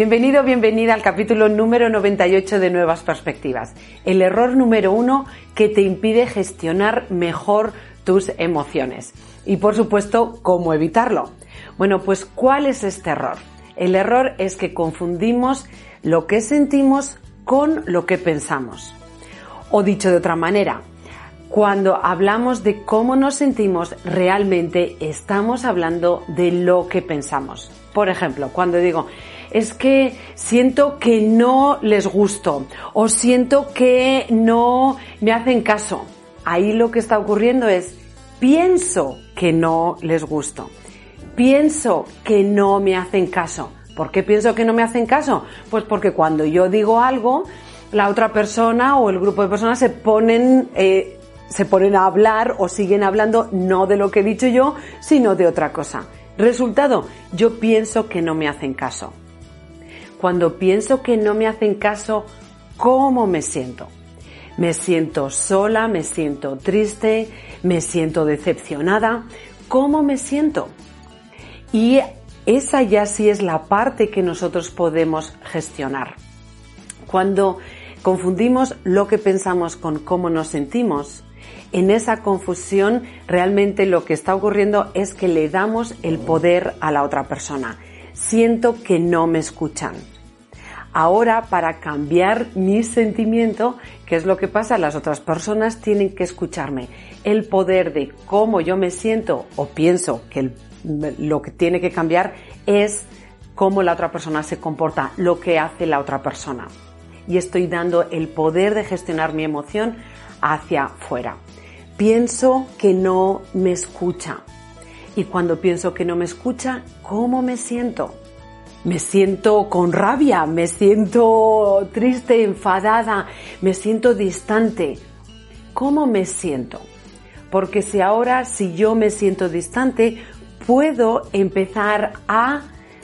Bienvenido, bienvenida al capítulo número 98 de Nuevas Perspectivas. El error número uno que te impide gestionar mejor tus emociones. Y por supuesto, ¿cómo evitarlo? Bueno, pues ¿cuál es este error? El error es que confundimos lo que sentimos con lo que pensamos. O dicho de otra manera, cuando hablamos de cómo nos sentimos, realmente estamos hablando de lo que pensamos. Por ejemplo, cuando digo, es que siento que no les gusto o siento que no me hacen caso. Ahí lo que está ocurriendo es pienso que no les gusto. Pienso que no me hacen caso. ¿Por qué pienso que no me hacen caso? Pues porque cuando yo digo algo, la otra persona o el grupo de personas se ponen, eh, se ponen a hablar o siguen hablando no de lo que he dicho yo, sino de otra cosa. Resultado, yo pienso que no me hacen caso cuando pienso que no me hacen caso, ¿cómo me siento? Me siento sola, me siento triste, me siento decepcionada. ¿Cómo me siento? Y esa ya sí es la parte que nosotros podemos gestionar. Cuando confundimos lo que pensamos con cómo nos sentimos, en esa confusión realmente lo que está ocurriendo es que le damos el poder a la otra persona siento que no me escuchan. Ahora, para cambiar mi sentimiento, ¿qué es lo que pasa? Las otras personas tienen que escucharme. El poder de cómo yo me siento o pienso que lo que tiene que cambiar es cómo la otra persona se comporta, lo que hace la otra persona. Y estoy dando el poder de gestionar mi emoción hacia afuera. Pienso que no me escucha. Y cuando pienso que no me escucha, ¿cómo me siento? Me siento con rabia, me siento triste, enfadada, me siento distante. ¿Cómo me siento? Porque si ahora, si yo me siento distante, puedo empezar a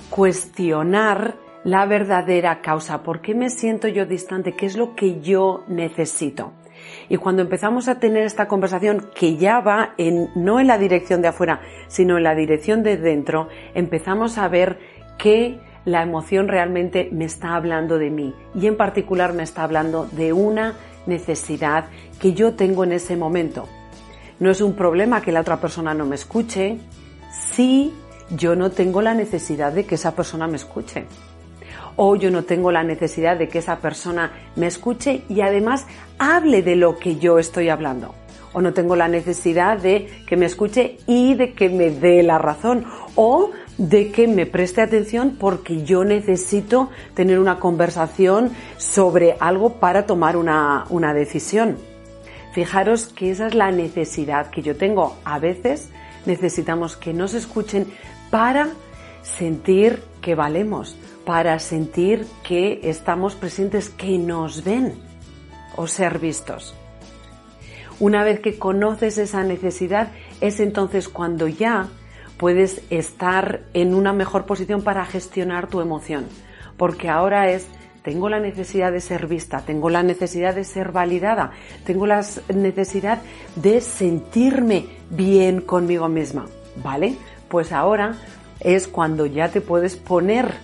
cuestionar la verdadera causa. ¿Por qué me siento yo distante? ¿Qué es lo que yo necesito? Y cuando empezamos a tener esta conversación que ya va en, no en la dirección de afuera, sino en la dirección de dentro, empezamos a ver que la emoción realmente me está hablando de mí y en particular me está hablando de una necesidad que yo tengo en ese momento. No es un problema que la otra persona no me escuche si yo no tengo la necesidad de que esa persona me escuche o yo no tengo la necesidad de que esa persona me escuche y además hable de lo que yo estoy hablando. O no tengo la necesidad de que me escuche y de que me dé la razón. O de que me preste atención porque yo necesito tener una conversación sobre algo para tomar una, una decisión. Fijaros que esa es la necesidad que yo tengo. A veces necesitamos que nos escuchen para sentir que valemos, para sentir que estamos presentes, que nos ven o ser vistos. Una vez que conoces esa necesidad, es entonces cuando ya puedes estar en una mejor posición para gestionar tu emoción. Porque ahora es, tengo la necesidad de ser vista, tengo la necesidad de ser validada, tengo la necesidad de sentirme bien conmigo misma. ¿Vale? Pues ahora es cuando ya te puedes poner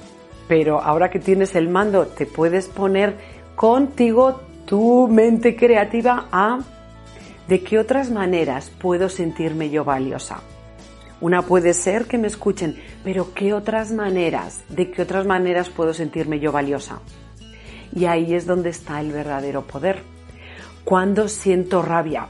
pero ahora que tienes el mando te puedes poner contigo tu mente creativa a de qué otras maneras puedo sentirme yo valiosa. Una puede ser que me escuchen, pero ¿qué otras maneras? ¿De qué otras maneras puedo sentirme yo valiosa? Y ahí es donde está el verdadero poder. Cuando siento rabia.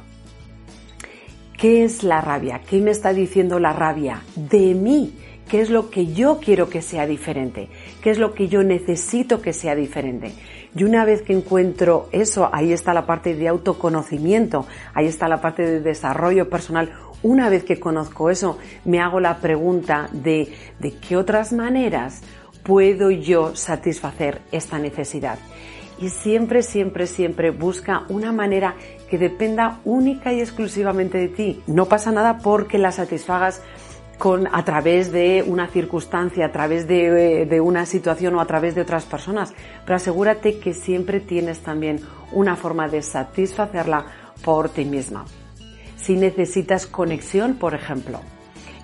¿Qué es la rabia? ¿Qué me está diciendo la rabia de mí? Qué es lo que yo quiero que sea diferente, qué es lo que yo necesito que sea diferente. Y una vez que encuentro eso, ahí está la parte de autoconocimiento, ahí está la parte de desarrollo personal. Una vez que conozco eso, me hago la pregunta de de qué otras maneras puedo yo satisfacer esta necesidad. Y siempre, siempre, siempre busca una manera que dependa única y exclusivamente de ti. No pasa nada porque la satisfagas con, a través de una circunstancia, a través de, de, una situación o a través de otras personas, pero asegúrate que siempre tienes también una forma de satisfacerla por ti misma. Si necesitas conexión, por ejemplo,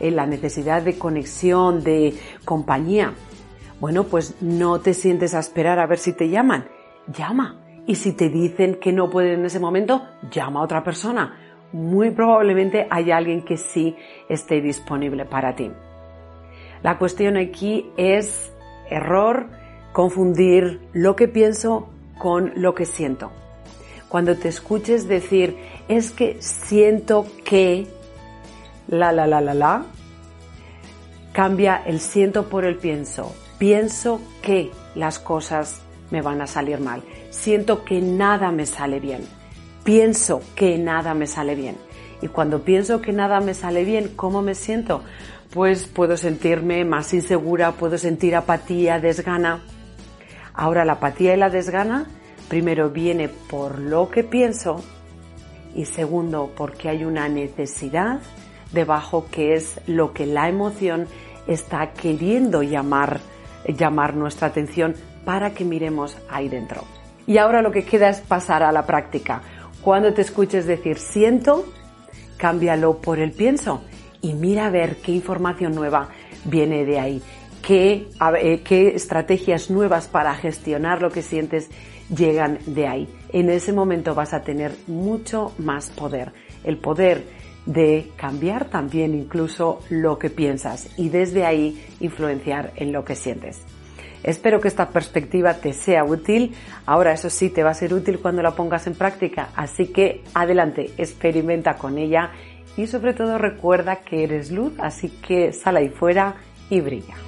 en la necesidad de conexión, de compañía, bueno, pues no te sientes a esperar a ver si te llaman. Llama. Y si te dicen que no pueden en ese momento, llama a otra persona. Muy probablemente hay alguien que sí esté disponible para ti. La cuestión aquí es error, confundir lo que pienso con lo que siento. Cuando te escuches decir, es que siento que, la, la, la, la, la, cambia el siento por el pienso pienso que las cosas me van a salir mal. Siento que nada me sale bien. Pienso que nada me sale bien. Y cuando pienso que nada me sale bien, ¿cómo me siento? Pues puedo sentirme más insegura, puedo sentir apatía, desgana. Ahora la apatía y la desgana primero viene por lo que pienso y segundo porque hay una necesidad debajo que es lo que la emoción está queriendo llamar llamar nuestra atención para que miremos ahí dentro. Y ahora lo que queda es pasar a la práctica. Cuando te escuches decir siento, cámbialo por el pienso y mira a ver qué información nueva viene de ahí. Qué, eh, qué estrategias nuevas para gestionar lo que sientes llegan de ahí. En ese momento vas a tener mucho más poder. El poder de cambiar también incluso lo que piensas y desde ahí influenciar en lo que sientes. Espero que esta perspectiva te sea útil. Ahora eso sí te va a ser útil cuando la pongas en práctica, así que adelante, experimenta con ella y sobre todo recuerda que eres luz, así que sal ahí fuera y brilla.